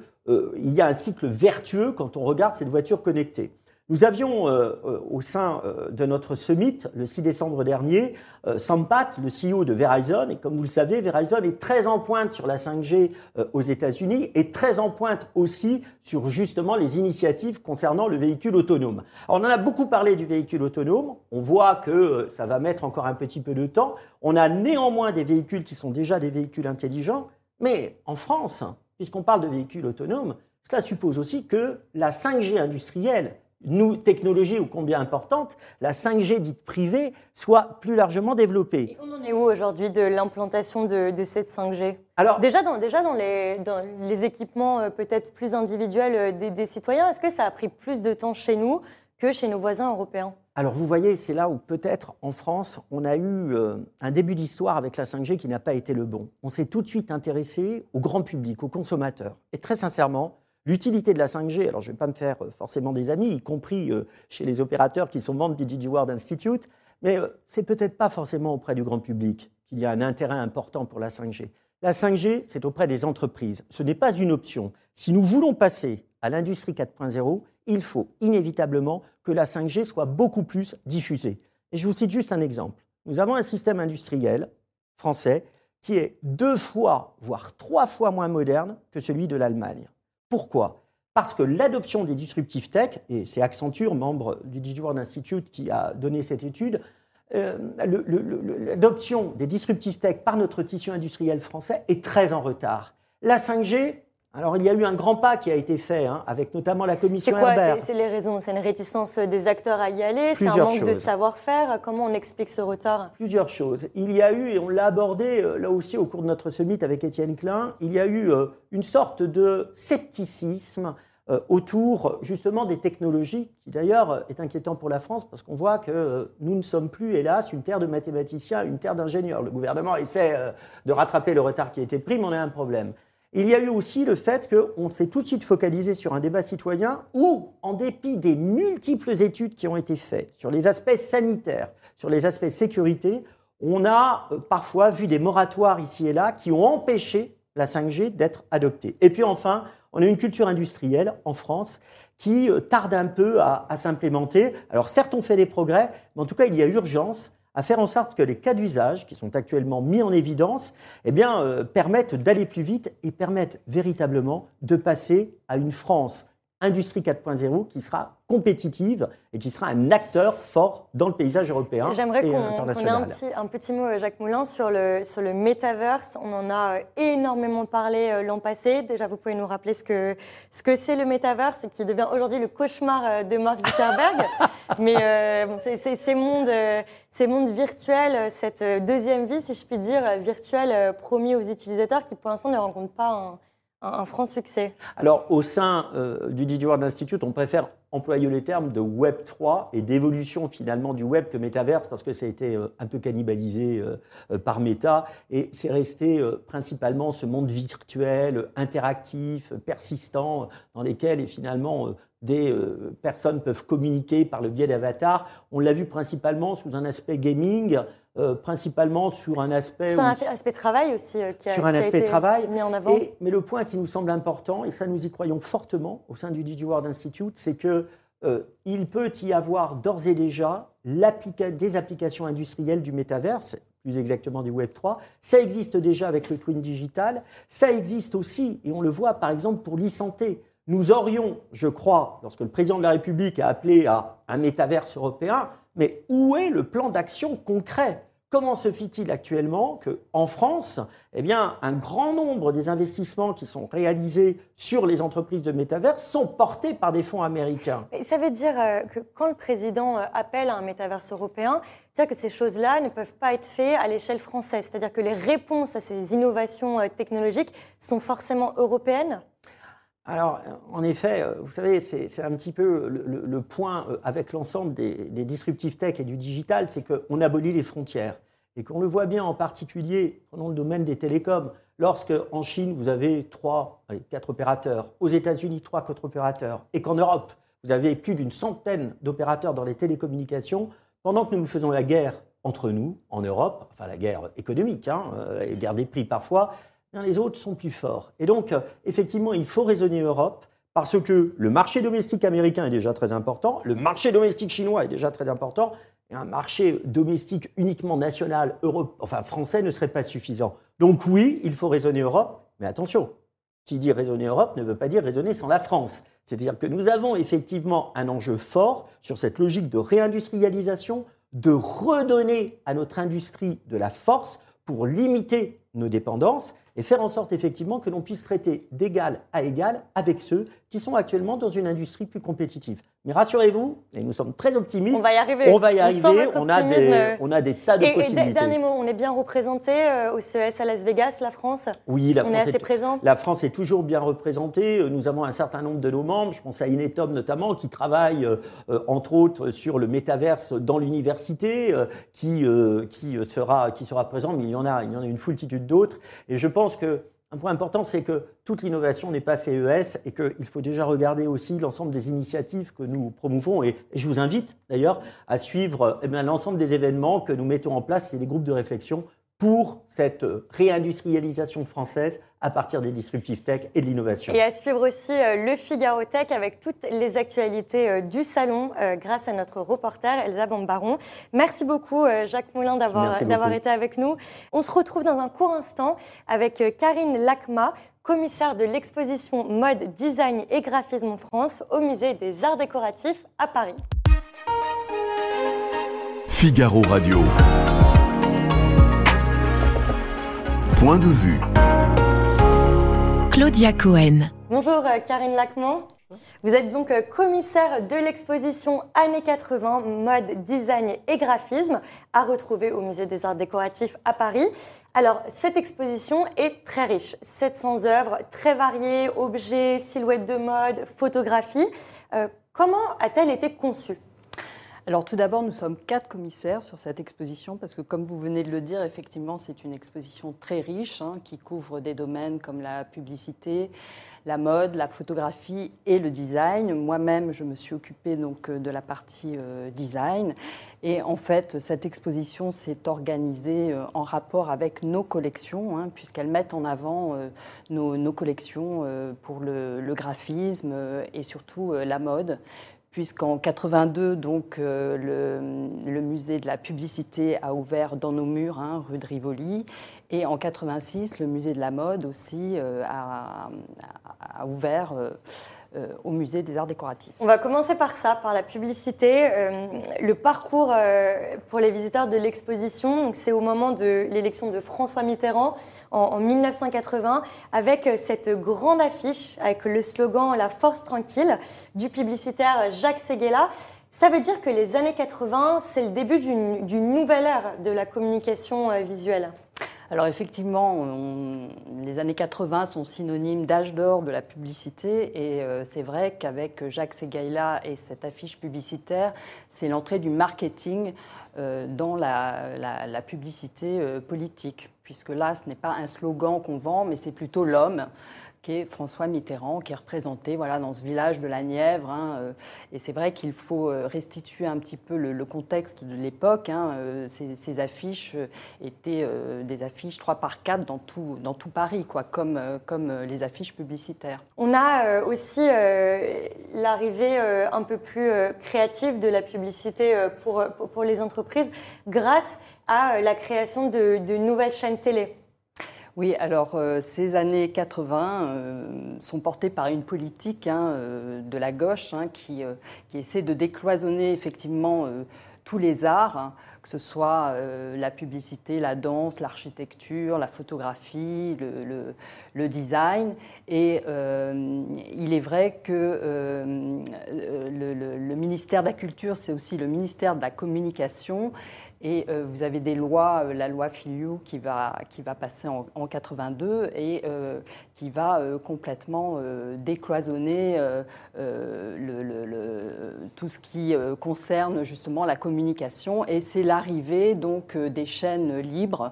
y a un cycle vertueux quand on regarde cette voiture connectée. Nous avions euh, euh, au sein euh, de notre summit, le 6 décembre dernier, euh, Sampat, le CEO de Verizon, et comme vous le savez, Verizon est très en pointe sur la 5G euh, aux États-Unis et très en pointe aussi sur justement les initiatives concernant le véhicule autonome. Alors, on en a beaucoup parlé du véhicule autonome, on voit que euh, ça va mettre encore un petit peu de temps. On a néanmoins des véhicules qui sont déjà des véhicules intelligents, mais en France, puisqu'on parle de véhicules autonomes, cela suppose aussi que la 5G industrielle nous, technologie ô combien importante, la 5G dite privée soit plus largement développée. Et on en est où aujourd'hui de l'implantation de, de cette 5G Alors, Déjà dans, déjà dans, les, dans les équipements euh, peut-être plus individuels euh, des, des citoyens, est-ce que ça a pris plus de temps chez nous que chez nos voisins européens? Alors vous voyez, c'est là où peut-être en France, on a eu euh, un début d'histoire avec la 5G qui n'a pas été le bon. On s'est tout de suite intéressé au grand public, aux consommateurs. Et très sincèrement, l'utilité de la 5G, alors je ne vais pas me faire euh, forcément des amis, y compris euh, chez les opérateurs qui sont membres du DigiWorld Institute, mais euh, c'est peut-être pas forcément auprès du grand public qu'il y a un intérêt important pour la 5G. La 5G, c'est auprès des entreprises. Ce n'est pas une option. Si nous voulons passer à l'industrie 4.0, il faut inévitablement que la 5G soit beaucoup plus diffusée. Et je vous cite juste un exemple. Nous avons un système industriel français qui est deux fois, voire trois fois moins moderne que celui de l'Allemagne. Pourquoi? Parce que l'adoption des disruptive tech, et c'est Accenture, membre du DigiWorld Institute, qui a donné cette étude, euh, l'adoption des disruptive tech par notre tissu industriel français est très en retard. La 5G, alors il y a eu un grand pas qui a été fait, hein, avec notamment la C'est commission quoi Herbert. C'est les raisons C'est une réticence des acteurs à y aller C'est un Plusieurs manque de choses. savoir-faire Comment on explique ce retard? Plusieurs choses. Il y a eu, et on l'a abordé euh, là aussi au cours de notre summit avec Étienne Klein, il y a eu euh, une sorte de scepticisme euh, autour justement des technologies, qui d'ailleurs est inquiétant pour la France parce qu'on voit que euh, nous ne sommes plus, hélas, une terre de mathématiciens, une terre d'ingénieurs. Le gouvernement essaie de rattraper le retard qui a été pris, mais on a un problème. Il y a eu aussi le fait qu'on s'est tout de suite focalisé sur un débat citoyen où, en dépit des multiples études qui ont été faites sur les aspects sanitaires, sur les aspects sécurité, on a euh, parfois vu des moratoires ici et là qui ont empêché la 5G d'être adoptée. Et puis enfin, on a une culture industrielle en France qui euh, tarde un peu à, s'implémenter. Alors certes, on fait des progrès, mais en tout cas, il y a urgence à faire en sorte que les cas d'usage qui sont actuellement mis en évidence eh euh, permettent d'aller plus vite et permettent véritablement de passer à une France industrie 4.0 qui sera compétitive et qui sera un acteur fort dans le paysage européen J'aimerais qu'on ait un petit, un petit, mot, euh, Jacques Moulin, sur le, sur le metaverse. On en a euh, énormément parlé euh, l'an passé. Déjà, vous pouvez nous rappeler ce que ce que c'est le metaverse, qui devient aujourd'hui le cauchemar de Mark Zuckerberg. Mais bon, c'est ces mondes, ces mondes virtuels, cette deuxième vie, si je puis dire, virtuelle promis aux utilisateurs qui, pour l'instant, ne rencontrent pas un un, franc succès Alors, au sein euh, du Digital World Institute, on préfère employer le terme de Web 3 et d'évolution finalement du web que métaverse parce que ça a été euh, un peu cannibalisé euh, par Meta et c'est resté principalement ce monde virtuel, interactif, persistant, dans lequel finalement des personnes peuvent communiquer par le biais d'avatars. On l'a vu principalement sous un aspect gaming, euh, principalement sur un aspect. Sur un aspect travail aussi, euh, qui a, sur un aspect été travail. mis en avant. mais le point qui nous semble important, et ça nous y croyons fortement au sein du DigiWorld Institute, c'est que euh, il peut y avoir d'ores et déjà des applications industrielles du métaverse, plus exactement du Web 3. Ça existe déjà avec le Twin Digital. Ça existe aussi, et on le voit par exemple pour l'e-santé. Nous aurions, je crois, lorsque le président de la République a appelé à un métaverse européen, mais où est le plan d'action concret Comment se fit-il actuellement qu'en France, eh bien, un grand nombre des investissements qui sont réalisés sur les entreprises de métaverse sont portés par des fonds américains? Ça veut dire euh, que quand le président euh, appelle à un métaverse européen, c'est-à-dire que ces choses-là ne peuvent pas être faites à l'échelle française. C'est-à-dire que les réponses à ces innovations euh, technologiques sont forcément européennes? Alors, en effet, vous savez, c'est un petit peu le, point avec l'ensemble des, des tech et du digital, c'est qu'on abolit les frontières. Et qu'on le voit bien en particulier, prenons le domaine des télécoms, lorsque en Chine, vous avez trois, quatre opérateurs, aux États-Unis, trois, quatre opérateurs, et qu'en Europe, vous avez plus d'une centaine d'opérateurs dans les télécommunications, pendant que nous nous faisons la guerre entre nous, en Europe, enfin la guerre économique, hein, euh, guerre des prix parfois, les autres sont plus forts. Et donc, euh, effectivement, il faut raisonner Europe, parce que le marché domestique américain est déjà très important, le marché domestique chinois est déjà très important, et un marché domestique uniquement national, enfin français, ne serait pas suffisant. Donc oui, il faut raisonner Europe, mais attention, qui dit raisonner Europe ne veut pas dire raisonner sans la France. C'est-à-dire que nous avons effectivement un enjeu fort sur cette logique de réindustrialisation, de redonner à notre industrie de la force pour limiter nos dépendances et faire en sorte effectivement que l'on puisse traiter d'égal à égal avec ceux qui sont actuellement dans une industrie plus compétitive. Mais rassurez-vous, et nous sommes très optimistes, on va y arriver. On va y arriver, on, a des, on a des tas de possibilités. Et dernier mot, on est bien représenté euh, au CES à Las Vegas, la France Oui, la on France est assez présent. La France est toujours bien représentée. Euh, nous avons un certain nombre de nos membres, je pense à Inetom notamment, qui travaille euh, entre autres sur le métaverse dans l'université, qui, qui, sera, qui sera présent, mais il y en a, il y en a une foultitude d'autres. Et je pense que un point important, c'est que toute l'innovation n'est pas CES et qu'il faut déjà regarder aussi l'ensemble des initiatives que nous promouvons. Et, je vous invite d'ailleurs à suivre eh l'ensemble des événements que nous mettons en place, c'est des groupes de réflexion pour cette réindustrialisation française à partir des disruptifs tech et de l'innovation. Et à suivre aussi euh, le Figaro Tech avec toutes les actualités euh, du salon euh, grâce à notre reporter Elsa Bambaron. Merci beaucoup Jacques Moulin d'avoir été avec nous. On se retrouve dans un court instant avec Karine Lacma, commissaire de l'exposition mode, design et graphisme en France au musée des arts décoratifs à Paris. Figaro Radio. Point de vue. Claudia Cohen. Bonjour euh, Karine Lacman. Vous êtes donc euh, commissaire de l'exposition Années 80, mode, design et graphisme, à retrouver au Musée des Arts Décoratifs à Paris. Alors, cette exposition est très riche. 700 œuvres très variées, objets, silhouettes de mode, photographies. Euh, comment a-t-elle été conçue? Alors tout d'abord, nous sommes quatre commissaires sur cette exposition parce que comme vous venez de le dire, effectivement, c'est une exposition très riche hein, qui couvre des domaines comme la publicité, la mode, la photographie et le design. Moi-même, je me suis occupée donc euh, de la partie euh, design et en fait, cette exposition s'est organisée euh, en rapport avec nos collections hein, puisqu'elles mettent en avant nos, collections pour le graphisme et surtout la mode puisqu'en 82, donc, euh, le, musée de la publicité a ouvert dans nos murs, hein, rue de Rivoli, et en 86, le musée de la mode aussi euh, a, ouvert. Euh, au musée des arts décoratifs. On va commencer par ça, par la publicité. Euh, le parcours euh, pour les visiteurs de l'exposition, c'est au moment de l'élection de François Mitterrand en, 1980, avec cette grande affiche avec le slogan La force tranquille du publicitaire Jacques Seguela. Ça veut dire que les années 80, c'est le début d'une nouvelle ère de la communication visuelle. Alors effectivement, les années 80 sont synonymes d'âge d'or de la publicité et euh, c'est vrai qu'avec Jacques Seguela et cette affiche publicitaire, c'est l'entrée du marketing euh, dans la, publicité euh, politique, puisque là, ce n'est pas un slogan qu'on vend, mais c'est plutôt l'homme François Mitterrand, qui est représenté voilà, dans ce village de la Nièvre. Hein, euh, et c'est vrai qu'il faut euh, restituer un petit peu le, contexte de l'époque. Hein, euh, ces, affiches étaient des affiches 3 par 4 dans tout, dans tout Paris, quoi, comme, comme les affiches publicitaires. On a aussi l'arrivée un peu plus créative de la publicité pour, pour, les entreprises grâce à la création de, de nouvelles chaînes télé. Oui, alors euh, ces années 80 euh, sont portées par une politique hein, euh, de la gauche hein, qui, qui, essaie de décloisonner effectivement tous les arts, hein, que ce soit la publicité, la danse, l'architecture, la photographie, le, design. Et il est vrai que le ministère de la Culture, c'est aussi le ministère de la Communication. Et euh, vous avez des lois, euh, la loi Filiou qui va, qui va passer en, en 82 et euh, qui va complètement décloisonner le, tout ce qui concerne justement la communication. Et c'est l'arrivée donc des chaînes libres.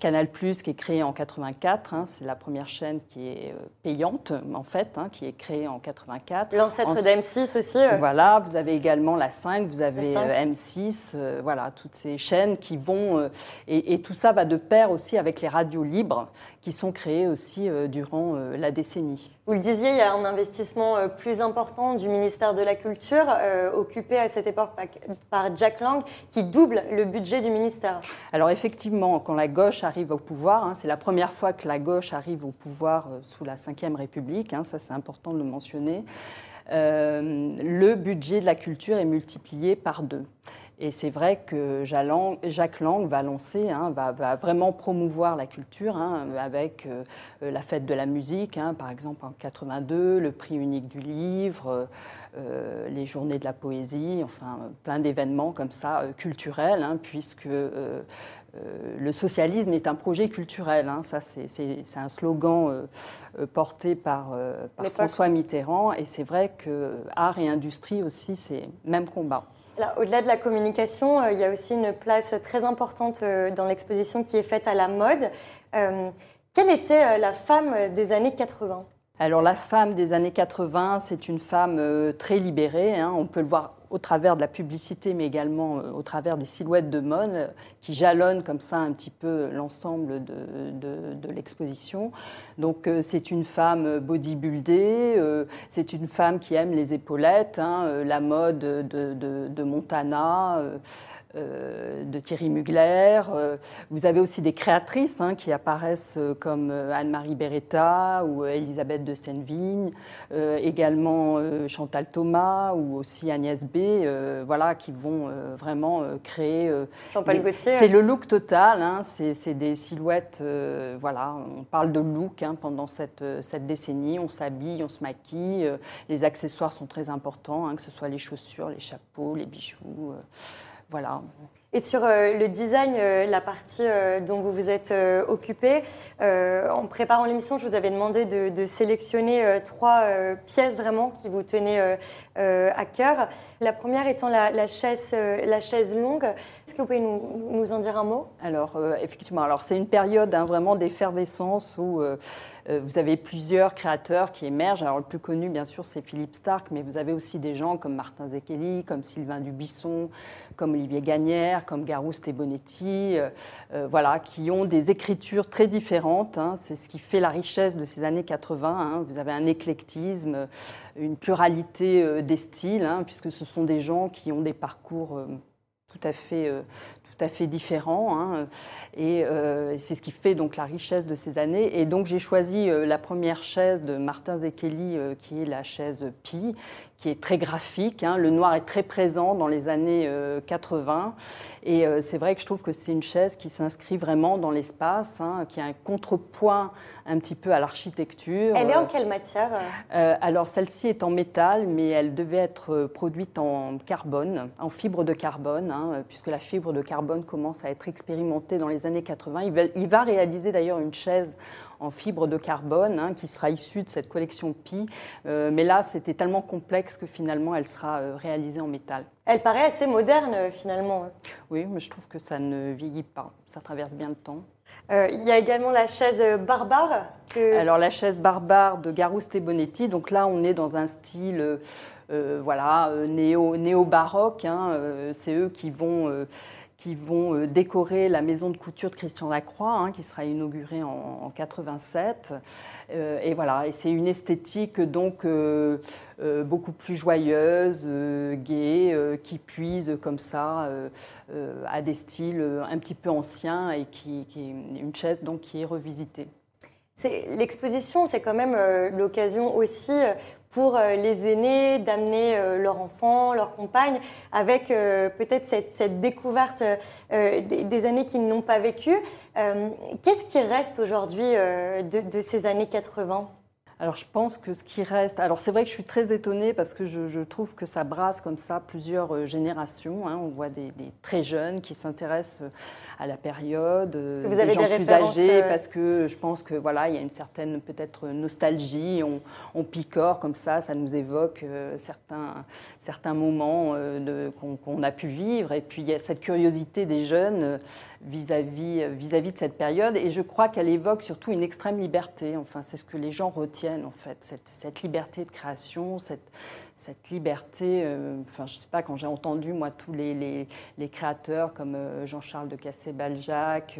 Canal Plus qui est créé en 84, hein, c'est la première chaîne qui est payante en fait, hein, qui est créée en 84. L'ancêtre d'M6 aussi. Voilà, vous avez également la 5, vous avez M6, voilà, tout ces chaînes qui vont... Euh, et, tout ça va de pair aussi avec les radios libres qui sont créées aussi euh, durant euh, la décennie. Vous le disiez, il y a un investissement plus important du ministère de la Culture, occupé à cette époque par Jack Lang, qui double le budget du ministère. Alors effectivement, quand la gauche arrive au pouvoir, hein, c'est la première fois que la gauche arrive au pouvoir sous la Ve République, hein, ça c'est important de le mentionner, le budget de la culture est multiplié par deux. Et c'est vrai que Jacques Lang va lancer, hein, va, vraiment promouvoir la culture hein, avec euh, la fête de la musique, hein, par exemple en 82, le prix unique du livre, euh, les journées de la poésie, enfin plein d'événements comme ça euh, culturels, puisque le socialisme est un projet culturel. ça, c'est un slogan porté par, par François Mitterrand. Et c'est vrai que art et industrie aussi, c'est même combat. Au-delà de la communication, euh, il y a aussi une place très importante euh, dans l'exposition qui est faite à la mode. Euh, quelle était la femme des années 80 alors la femme des années 80, c'est une femme très libérée. Hein. On peut le voir au travers de la publicité, mais également euh, au travers des silhouettes de mode euh, qui jalonnent comme ça un petit peu l'ensemble de, l'exposition. Donc euh, c'est une femme bodybuildée, c'est une femme qui aime les épaulettes, hein, la mode de, Montana. Euh, de Thierry Mugler. Euh, vous avez aussi des créatrices hein, qui apparaissent euh, comme Anne-Marie Beretta ou Elisabeth de Senvigne, également Chantal Thomas ou aussi Agnès B, voilà, qui vont vraiment créer. Jean-Paul Gaultier. C'est le look total, hein, c'est des silhouettes, voilà, on parle de look hein, pendant cette, cette décennie, on s'habille, on se maquille, les accessoires sont très importants, que ce soit les chaussures, les chapeaux, les bijoux. Et sur euh, le design, euh, la partie euh, dont vous vous êtes occupé, en préparant l'émission, je vous avais demandé de, sélectionner trois pièces vraiment qui vous tenaient à cœur. La première étant la, chaise, la chaise longue. Est-ce que vous pouvez nous, en dire un mot? Alors, effectivement, alors c'est une période hein, vraiment d'effervescence où vous avez plusieurs créateurs qui émergent. Alors le plus connu, bien sûr, c'est Philippe Stark, mais vous avez aussi des gens comme Martin Zekeli, comme Sylvain Dubisson, comme Olivier Gagnère, comme Garouste et Bonetti, euh, euh, voilà, qui ont des écritures très différentes. Hein. C'est ce qui fait la richesse de ces années 80. Hein. Vous avez un éclectisme, une pluralité des styles, hein, puisque ce sont des gens qui ont des parcours tout à fait, tout à fait différents. Hein. Euh, et c'est ce qui fait donc la richesse de ces années. Et donc j'ai choisi euh, la première chaise de Martin Zekeli, euh, qui est la chaise Pi, qui est très graphique. Hein. Le noir est très présent dans les années 80. Et c'est vrai que je trouve que c'est une chaise qui s'inscrit vraiment dans l'espace, hein, qui a un contrepoint un petit peu à l'architecture. Elle est en quelle matière Alors celle-ci est en métal, mais elle devait être produite en carbone, en fibre de carbone, puisque la fibre de carbone commence à être expérimentée dans les années 80. Il va, réaliser d'ailleurs une chaise en fibre de carbone hein, qui sera issue de cette collection Pi. Euh, mais là, c'était tellement complexe que finalement, elle sera euh, réalisée en métal. Elle paraît assez moderne euh, finalement. Oui, mais je trouve que ça ne vieillit pas. Ça traverse bien le temps. il y a également la chaise barbare. Alors la chaise barbare de Garouste et Bonetti. Donc là, on est dans un style voilà, néo, néo-baroque. Hein, c'est eux qui vont qui vont euh, décorer la maison de couture de Christian Lacroix, hein, qui sera inaugurée en, 87. Euh, et voilà, c'est une esthétique donc euh, beaucoup plus joyeuse, gaie, qui puise comme ça à des styles un petit peu anciens et qui, qui est une chaise donc qui est revisitée. L'exposition, c'est quand même l'occasion aussi pour euh, les aînés d'amener euh, leurs enfants, leurs compagnes, avec euh, peut-être cette, découverte des, années qu'ils n'ont pas vécues. Qu'est-ce qui reste aujourd'hui de, de, ces années 80 alors je pense que ce qui reste, alors c'est vrai que je suis très étonnée parce que je, trouve que ça brasse comme ça plusieurs euh, générations. Hein. On voit des, très jeunes qui s'intéressent euh, à la période, euh, vous avez des gens plus âgés parce que je pense que voilà il y a une certaine peut-être nostalgie. On, picore comme ça, ça nous évoque certains certains moments qu'on a pu vivre et puis il y a cette curiosité des jeunes vis-à-vis vis-à-vis de cette période et je crois qu'elle évoque surtout une extrême liberté. Enfin c'est ce que les gens retiennent en fait, cette, liberté de création, cette, cette liberté, euh, enfin je sais pas, quand j'ai entendu moi tous les, les, créateurs comme euh, Jean-Charles de Cassé-Baljac,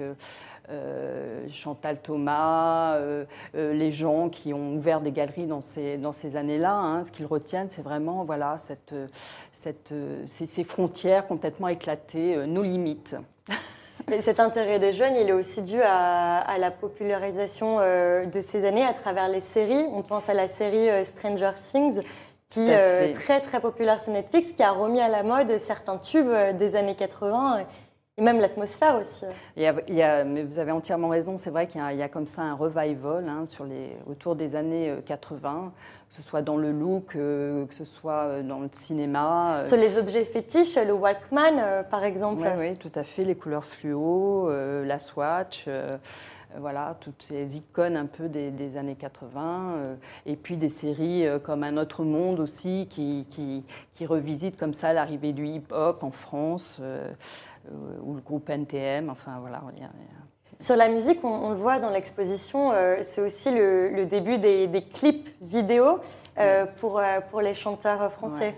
euh, Chantal Thomas, les gens qui ont ouvert des galeries dans ces, dans ces années-là, hein, ce qu'ils retiennent c'est vraiment voilà, cette, cette, ces frontières complètement éclatées, nos limites. Et cet intérêt des jeunes, il est aussi dû à, la popularisation euh, de ces années à travers les séries. On pense à la série euh, Stranger Things, qui est euh, très très populaire sur Netflix, qui a remis à la mode certains tubes des années 80 et même l'atmosphère aussi. Il y, a, mais vous avez entièrement raison, c'est vrai qu'il y, a comme ça un revival hein, sur les, autour des années 80, que ce soit dans le look, que ce soit dans le cinéma. Sur les objets fétiches, le Walkman par exemple. Oui, oui, tout à fait, les couleurs fluo, la Swatch. voilà, toutes ces icônes un peu des, années 80, et puis des séries comme Un autre monde aussi, qui, qui, qui revisitent comme ça l'arrivée du hip-hop en France. Euh, ou le groupe NTM. Enfin, voilà. Sur la musique, on, le voit dans l'exposition, euh, c'est aussi le, début des, clips vidéo euh, pour, pour les chanteurs français.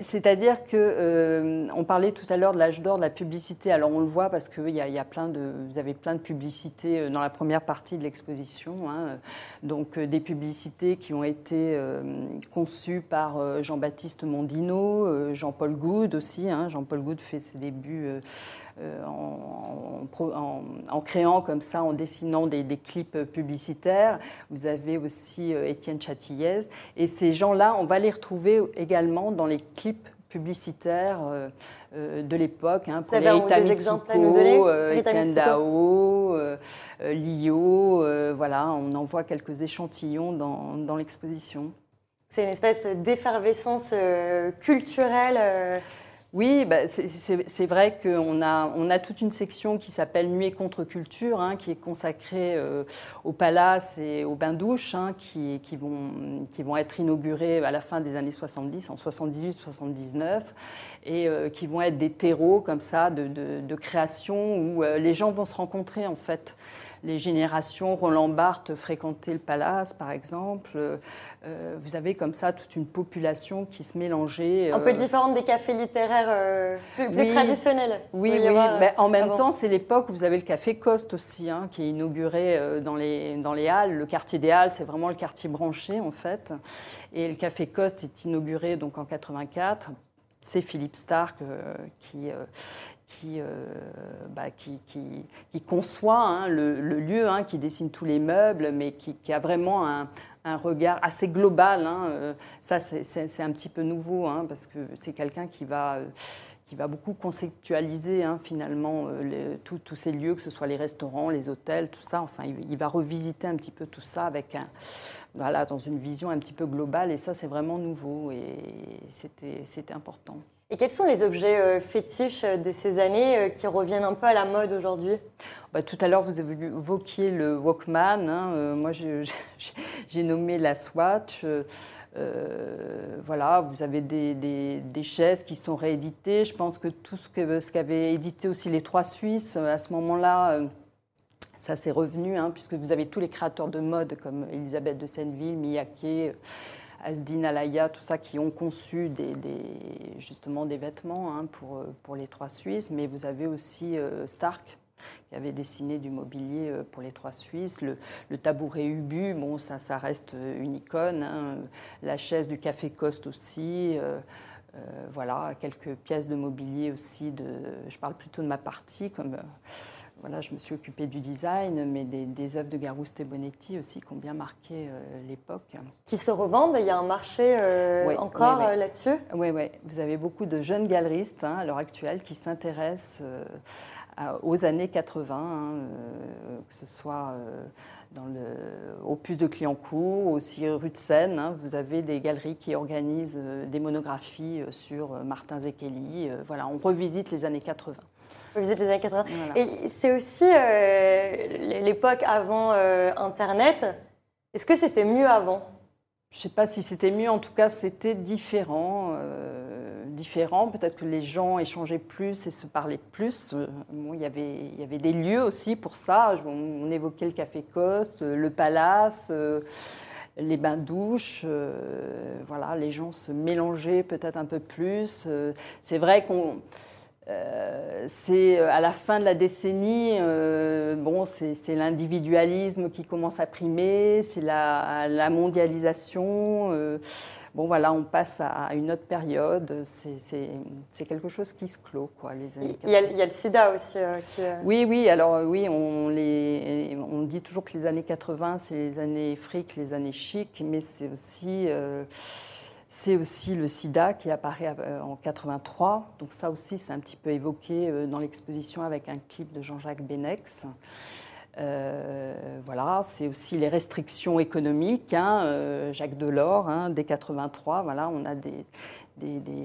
C'est-à-dire que euh, on parlait tout à l'heure de l'âge d'or de la publicité. Alors on le voit parce que y a plein de, vous avez plein de publicités euh, dans la première partie de l'exposition. Hein. Donc euh, des publicités qui ont été conçues par Jean-Baptiste Mondino, Jean-Paul Goud aussi. Hein. Jean-Paul Goud fait ses débuts euh, en, créant comme ça, en dessinant des, clips publicitaires. Vous avez aussi euh, Étienne Chatillez. Et ces gens-là, on va les retrouver également dans les clips publicitaires euh, de l'époque, hein, pour les Rita Mitsuko, Étienne Dao, Lio, voilà, on en voit quelques échantillons dans, dans l'exposition. C'est une espèce d'effervescence culturelle Oui, bah, c'est vrai qu'on a, on a toute une section qui s'appelle Nuit contre-culture, hein, qui est consacrée euh, au palace et aux bains-douches, hein, qui, vont, qui vont être inaugurés à la fin des années 70, en 78-79, et euh, qui vont être des terreaux comme ça de, de, création où euh, les gens vont se rencontrer en fait les générations Roland Barthes fréquentaient le palace, par exemple. Euh, vous avez comme ça toute une population qui se mélangeait. Un peu euh, différente des cafés littéraires euh, plus, traditionnels. Oui, oui. mais en même temps, c'est l'époque où vous avez le café Coste aussi, hein, qui est inauguré dans les, dans les Halles. Le quartier des Halles, c'est vraiment le quartier branché, en fait. Et le café Coste est inauguré donc en 84 c'est Philippe Stark qui, qui, euh, bah, qui, qui, conçoit hein, le, lieu, hein, qui dessine tous les meubles, mais qui, a vraiment un, regard assez global. Hein. Euh, ça, c'est un petit peu nouveau, parce que c'est quelqu'un qui va qui va beaucoup conceptualiser finalement euh, tous ces lieux, que ce soit les restaurants, les hôtels, tout ça. Enfin, il, va revisiter un petit peu tout ça avec un, voilà, dans une vision un petit peu globale. Et ça, c'est vraiment nouveau et c'était important. Et quels sont les objets euh, fétiches euh, de ces années euh, qui reviennent un peu à la mode aujourd'hui? Bah, Tout à l'heure, vous évoqué le Walkman. Hein, moi, j'ai nommé la Swatch. voilà, vous avez des, chaises qui sont rééditées. Je pense que tout ce qu'avaient édité aussi les Trois Suisses à ce moment-là, ça s'est revenu, hein, puisque vous avez tous les créateurs de mode comme Elisabeth de Senneville, Miyake. Asdin Alaya, tout ça, qui ont conçu des, justement des vêtements hein, pour, pour les trois Suisses. Mais vous avez aussi euh, Stark, qui avait dessiné du mobilier euh, pour les trois Suisses. Le, tabouret Ubu, bon, ça, ça reste une icône. Hein. La chaise du Café Coste aussi. Euh, voilà, quelques pièces de mobilier aussi. Je parle plutôt de ma partie, comme voilà, je me suis occupée du design, mais des, œuvres de Garouste et Bonetti aussi qui ont bien marqué euh, l'époque. Qui se revendent Il y a un marché euh, encore euh, là-dessus? Oui, oui. Vous avez beaucoup de jeunes galeristes hein, à l'heure actuelle qui s'intéressent aux années 80, hein, que ce soit dans le, Puce de Cliancourt, aussi rue de Seine. Hein. vous avez des galeries qui organisent des monographies sur Martin Zekeli. voilà, on revisite les années 80 visite les années 80. Et c'est aussi euh, l'époque avant euh, Internet. Est-ce que c'était mieux avant? Je ne sais pas si c'était mieux, en tout cas c'était différent. Euh, différent. Peut-être que les gens échangeaient plus et se parlaient plus. Bon, il, y avait, il y avait des lieux aussi pour ça. On, évoquait le Café Coste, le Palace les bains-douches, voilà, les gens se mélangeaient peut-être un peu plus. c'est vrai qu'on euh, c'est euh, à la fin de la décennie, euh, bon, c'est l'individualisme qui commence à primer, c'est la, mondialisation. bon, voilà, on passe à une autre période. C'est quelque chose qui se clôt, quoi, les années il y, a, il y a le sida aussi. Oui, oui, alors oui, on, les, on dit toujours que les années 80, c'est les années fric, les années chic, mais c'est aussi c'est aussi le sida qui apparaît euh, en 83. Donc ça aussi, c'est un petit peu évoqué euh, dans l'exposition avec un clip de Jean-Jacques Benex. Euh, voilà, c'est aussi les restrictions économiques. Hein, Jacques Delors, hein, dès 83, voilà, on a des,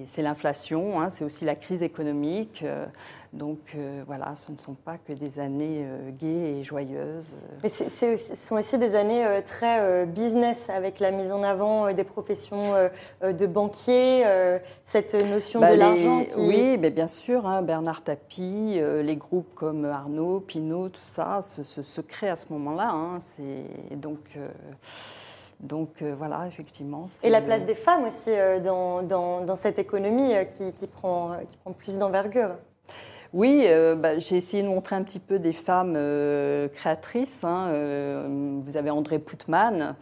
c'est l'inflation, hein, c'est aussi la crise économique. Euh, donc euh, voilà, ce ne sont pas que des années euh, gaies et joyeuses. Mais ce sont aussi des années très business, avec la mise en avant des professions de banquiers, cette notion bah, de l'argent. Oui, mais bien sûr, hein, Bernard Tapie, les groupes comme Arnaud, Pinault, tout ça se, créent à ce moment-là. Hein, donc. Donc euh, voilà, effectivement. Et la place des femmes aussi euh, dans, dans, cette économie euh, qui, qui, prend, qui prend plus d'envergure. Oui, bah, j'ai essayé de montrer un petit peu des femmes créatrices. Hein, vous avez André Putman,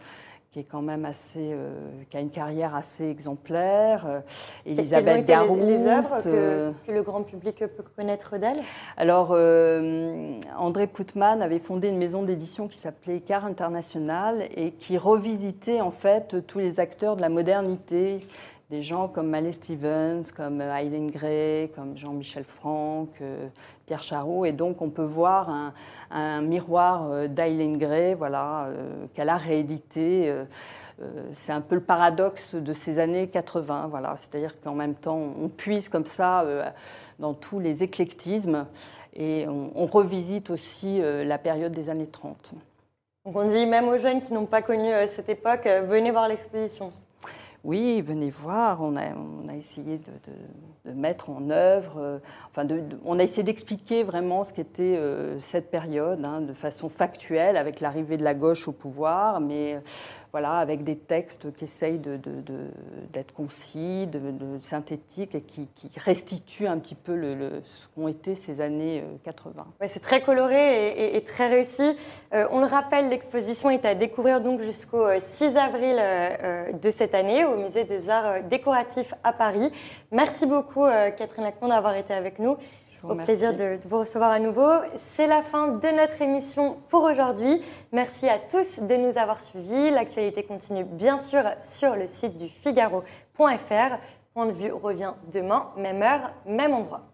qui est quand même assez, euh, qui a une carrière assez exemplaire. Euh, Elisabeth Garouste. Les, les œuvres que, que, le grand public peut connaître d'elle Alors, euh, André Putman avait fondé une maison d'édition qui s'appelait Car International et qui revisitait en fait tous les acteurs de la modernité des gens comme Malé Stevens, comme Eileen Gray, comme Jean-Michel Franck, Pierre Charot. Et donc, on peut voir un, miroir d'Eileen Gray, voilà, qu'elle a réédité. c'est un peu le paradoxe de ces années 80, voilà. C'est-à-dire qu'en même temps, on puise comme ça dans tous les éclectismes et on, revisite aussi la période des années 30. Donc on dit même aux jeunes qui n'ont pas connu cette époque, venez voir l'exposition. Oui, venez voir. On a, essayé de, mettre en œuvre, euh, enfin, on a essayé d'expliquer vraiment ce qu'était euh, cette période hein, de façon factuelle, avec l'arrivée de la gauche au pouvoir, mais voilà, avec des textes qui essayent d'être concis, de, synthétiques et qui, restituent un petit peu ce qu'ont été ces années 80. Euh, c'est très coloré et, très réussi. Euh, on le rappelle, l'exposition est à découvrir donc jusqu'au 6 euh, avril de cette année au Musée des Arts Décoratifs à Paris. Merci beaucoup, Catherine Lacombe, d'avoir été avec nous. Au plaisir de, vous recevoir à nouveau. C'est la fin de notre émission pour aujourd'hui. Merci à tous de nous avoir suivis. L'actualité continue bien sûr sur le site du Figaro.fr. Point de vue revient demain, même heure, même endroit.